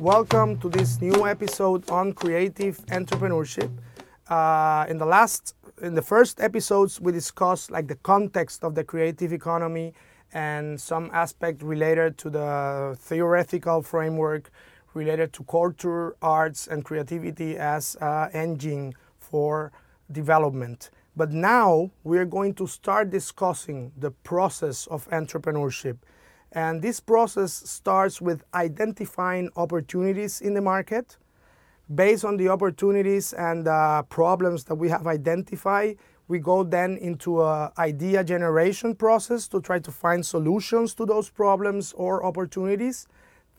Welcome to this new episode on creative entrepreneurship. Uh, in the last, in the first episodes, we discussed like the context of the creative economy and some aspect related to the theoretical framework related to culture, arts, and creativity as an engine for development. But now we're going to start discussing the process of entrepreneurship. And this process starts with identifying opportunities in the market. Based on the opportunities and uh, problems that we have identified, we go then into an idea generation process to try to find solutions to those problems or opportunities.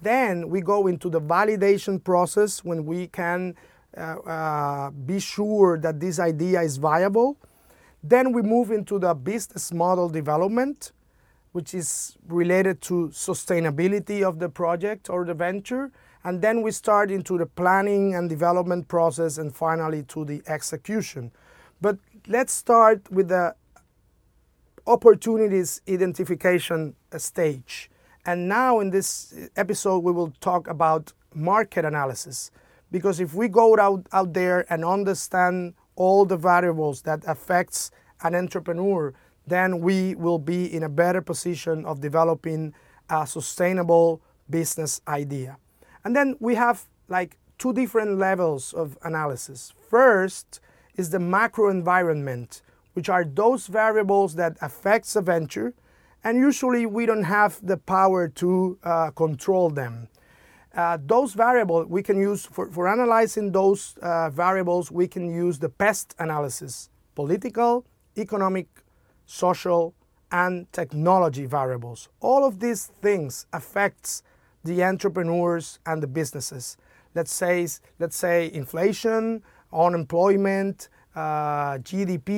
Then we go into the validation process when we can uh, uh, be sure that this idea is viable. Then we move into the business model development, which is related to sustainability of the project or the venture. And then we start into the planning and development process and finally to the execution. But let's start with the opportunities identification stage. And now in this episode, we will talk about market analysis. Because if we go out, out there and understand all the variables that affects an entrepreneur, then we will be in a better position of developing a sustainable business idea. And then we have like two different levels of analysis. First is the macro environment, which are those variables that affects a venture, and usually we don't have the power to uh, control them. Uh, those variables we can use for, for analyzing those uh, variables we can use the pest analysis political economic social and technology variables. All of these things affects the entrepreneurs and the businesses. Let's say let's say inflation unemployment uh, gdp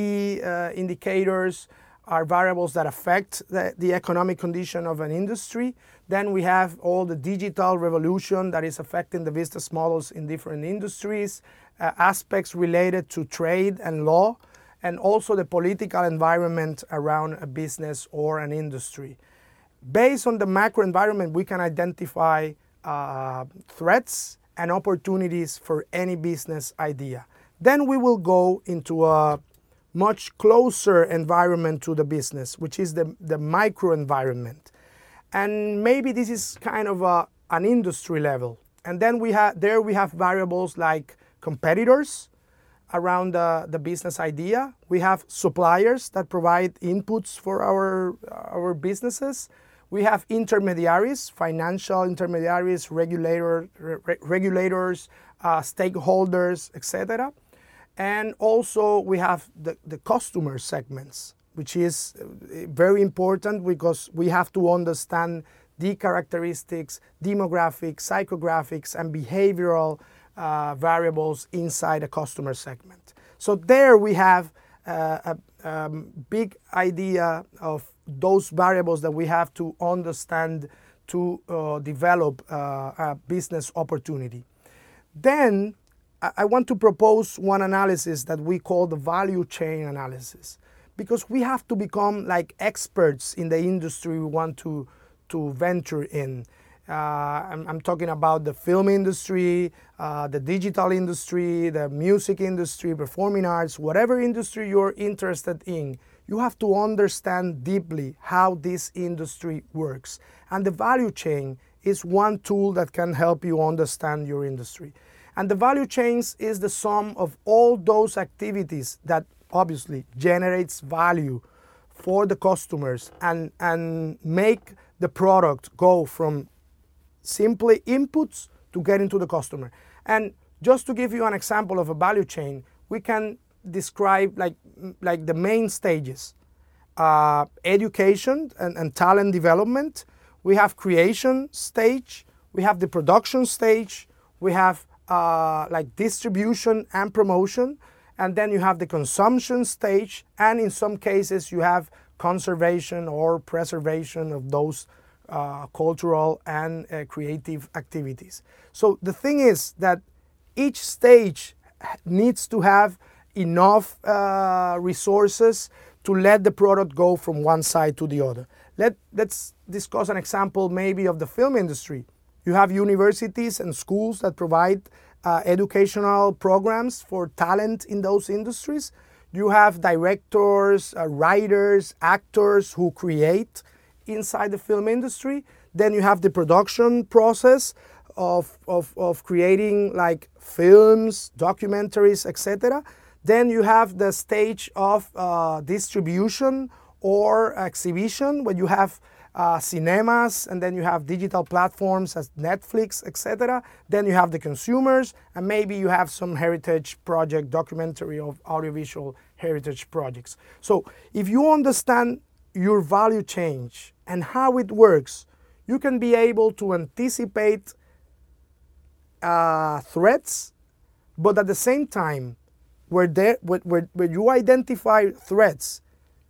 uh, indicators are variables that affect the, the, economic condition of an industry. Then we have all the digital revolution that is affecting the business models in different industries, uh, aspects related to trade and law, and also the political environment around a business or an industry. Based on the macro environment, we can identify uh, threats and opportunities for any business idea. Then we will go into a much closer environment to the business, which is the, the micro environment. And maybe this is kind of a, an industry level. And then we have there we have variables like competitors around the, business idea. We have suppliers that provide inputs for our, our businesses. We have intermediaries, financial intermediaries, regulator, re- regulators, uh, stakeholders, etc. And also we have the, the customer segments, which is uh, very important because we have to understand the characteristics, demographics, psychographics, and behavioral variables inside a customer segment. So there we have uh, a um, big idea of those variables that we have to understand to uh, develop uh, a business opportunity. Then I want to propose one analysis that we call the value chain analysis because we have to become like experts in the industry we want to, to venture in. Uh, I'm, I'm, talking about the film industry, uh, the digital industry, the music industry, performing arts, whatever industry you're interested in, you have to understand deeply how this industry works. And the value chain is one tool that can help you understand your industry. And the value chains is the sum of all those activities that obviously generates value for the customers and, and make the product go from simply inputs to get into the customer. And just to give you an example of a value chain, we can describe like, like the main stages. Uh, education and, and talent development. We have creation stage. We have the production stage. We have uh, like distribution and promotion. And then you have the consumption stage. And in some cases, you have conservation or preservation of those uh, cultural and uh, creative activities. So the thing is that each stage needs to have enough uh, resources to let the product go from one side to the other. Let, let's discuss an example maybe of the film industry. You have universities and schools that provide uh, educational programs for talent in those industries. You have directors, uh, writers, actors who create inside the film industry. Then you have the production process of, of, of creating like films, documentaries, etc. Then you have the stage of uh, distribution or exhibition where you have uh, cinemas and then you have digital platforms as Netflix, etc. Then you have the consumers and maybe you have some heritage project, documentary of audiovisual heritage projects. So if you understand your value chain and how it works, you can be able to anticipate uh, threats, but at the same time, where, there, where, where, you identify threats,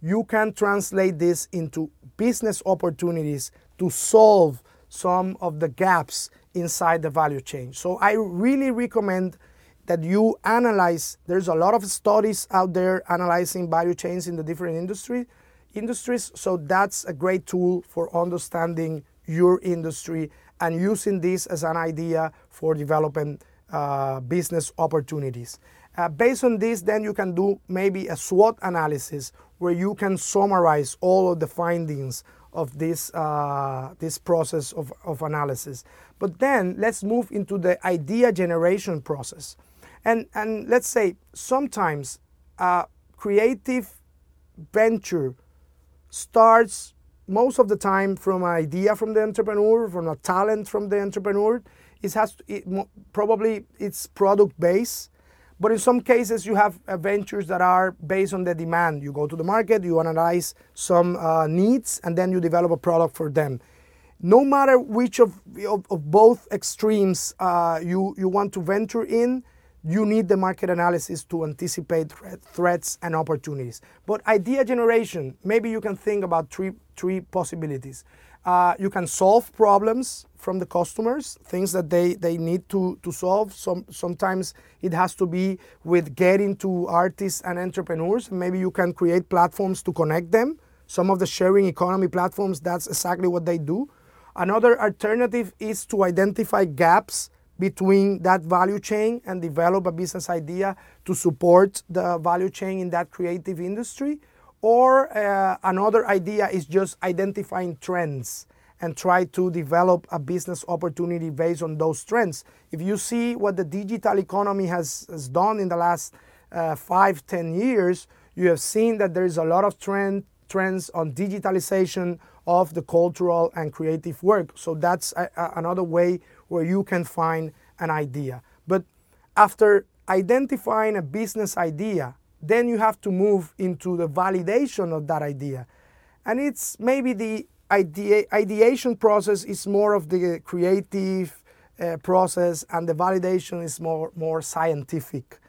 you can translate this into business opportunities to solve some of the gaps inside the value chain. So I really recommend that you analyze there's a lot of studies out there analyzing value chains in the different industry industries so that's a great tool for understanding your industry and using this as an idea for developing uh, business opportunities uh, based on this, then you can do maybe a SWOT analysis where you can summarize all of the findings of this, uh, this process of, of analysis. But then let's move into the idea generation process. And, and let's say sometimes a creative venture starts most of the time from an idea from the entrepreneur, from a talent from the entrepreneur. It has to, it, probably it's product based but in some cases, you have ventures that are based on the demand. You go to the market, you analyze some uh, needs, and then you develop a product for them. No matter which of, of, of both extremes uh, you, you want to venture in, you need the market analysis to anticipate threats and opportunities. But idea generation, maybe you can think about three, three possibilities. Uh, you can solve problems from the customers, things that they, they need to, to solve. Some, sometimes it has to be with getting to artists and entrepreneurs. Maybe you can create platforms to connect them. Some of the sharing economy platforms, that's exactly what they do. Another alternative is to identify gaps between that value chain and develop a business idea to support the value chain in that creative industry. Or uh, another idea is just identifying trends and try to develop a business opportunity based on those trends. If you see what the digital economy has, has done in the last uh, five, ten years, you have seen that there is a lot of trend, trends on digitalization of the cultural and creative work. So that's a, a, another way where you can find an idea. But after identifying a business idea, then you have to move into the validation of that idea. And it's maybe the idea, ideation process is more of the creative uh, process and the validation is more, more scientific.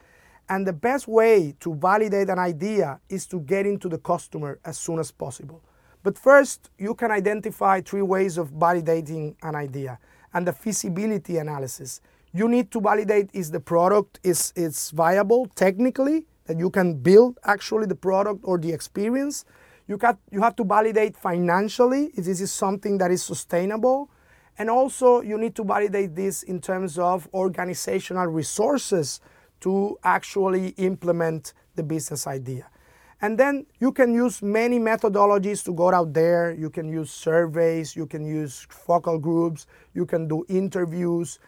And the best way to validate an idea is to get into the customer as soon as possible. But first, you can identify three ways of validating an idea and the feasibility analysis. You need to validate is the product is, is viable technically, that you can build actually the product or the experience. You, got, you have to validate financially if this is something that is sustainable. And also, you need to validate this in terms of organizational resources to actually implement the business idea. And then you can use many methodologies to go out there. You can use surveys, you can use focal groups, you can do interviews,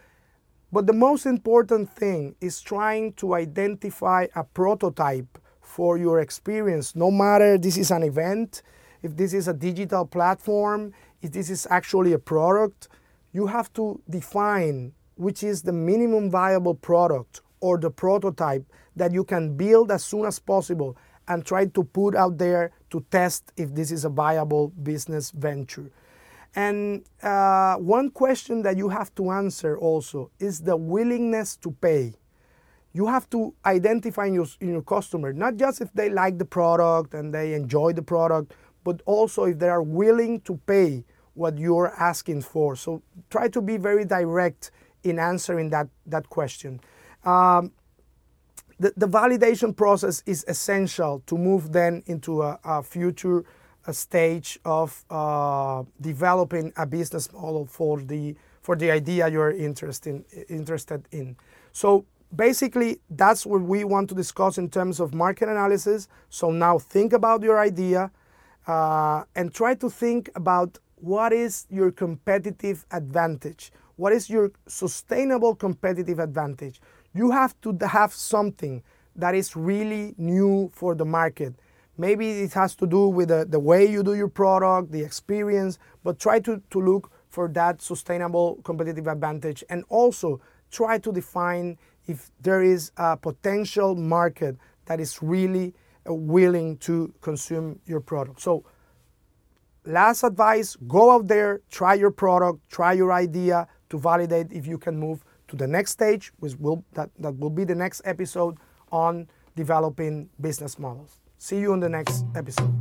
but the most important thing is trying to identify a prototype for your experience. No matter this is an event, if this is a digital platform, if this is actually a product, you have to define which is the minimum viable product or the prototype that you can build as soon as possible and try to put out there to test if this is a viable business venture. And uh, one question that you have to answer also is the willingness to pay. You have to identify in your, in your customer, not just if they like the product and they enjoy the product, but also if they are willing to pay what you're asking for. So try to be very direct in answering that, that question. Um, the, the validation process is essential to move then into a, a future a stage of uh, developing a business model for the for the idea you're interested interested in. So basically, that's what we want to discuss in terms of market analysis. So now think about your idea uh, and try to think about what is your competitive advantage. What is your sustainable competitive advantage? You have to have something that is really new for the market. Maybe it has to do with the, the way you do your product, the experience, but try to, to look for that sustainable competitive advantage and also try to define if there is a potential market that is really uh, willing to consume your product. So, last advice go out there, try your product, try your idea to validate if you can move to the next stage, which will, that, that will be the next episode on developing business models. See you in the next episode.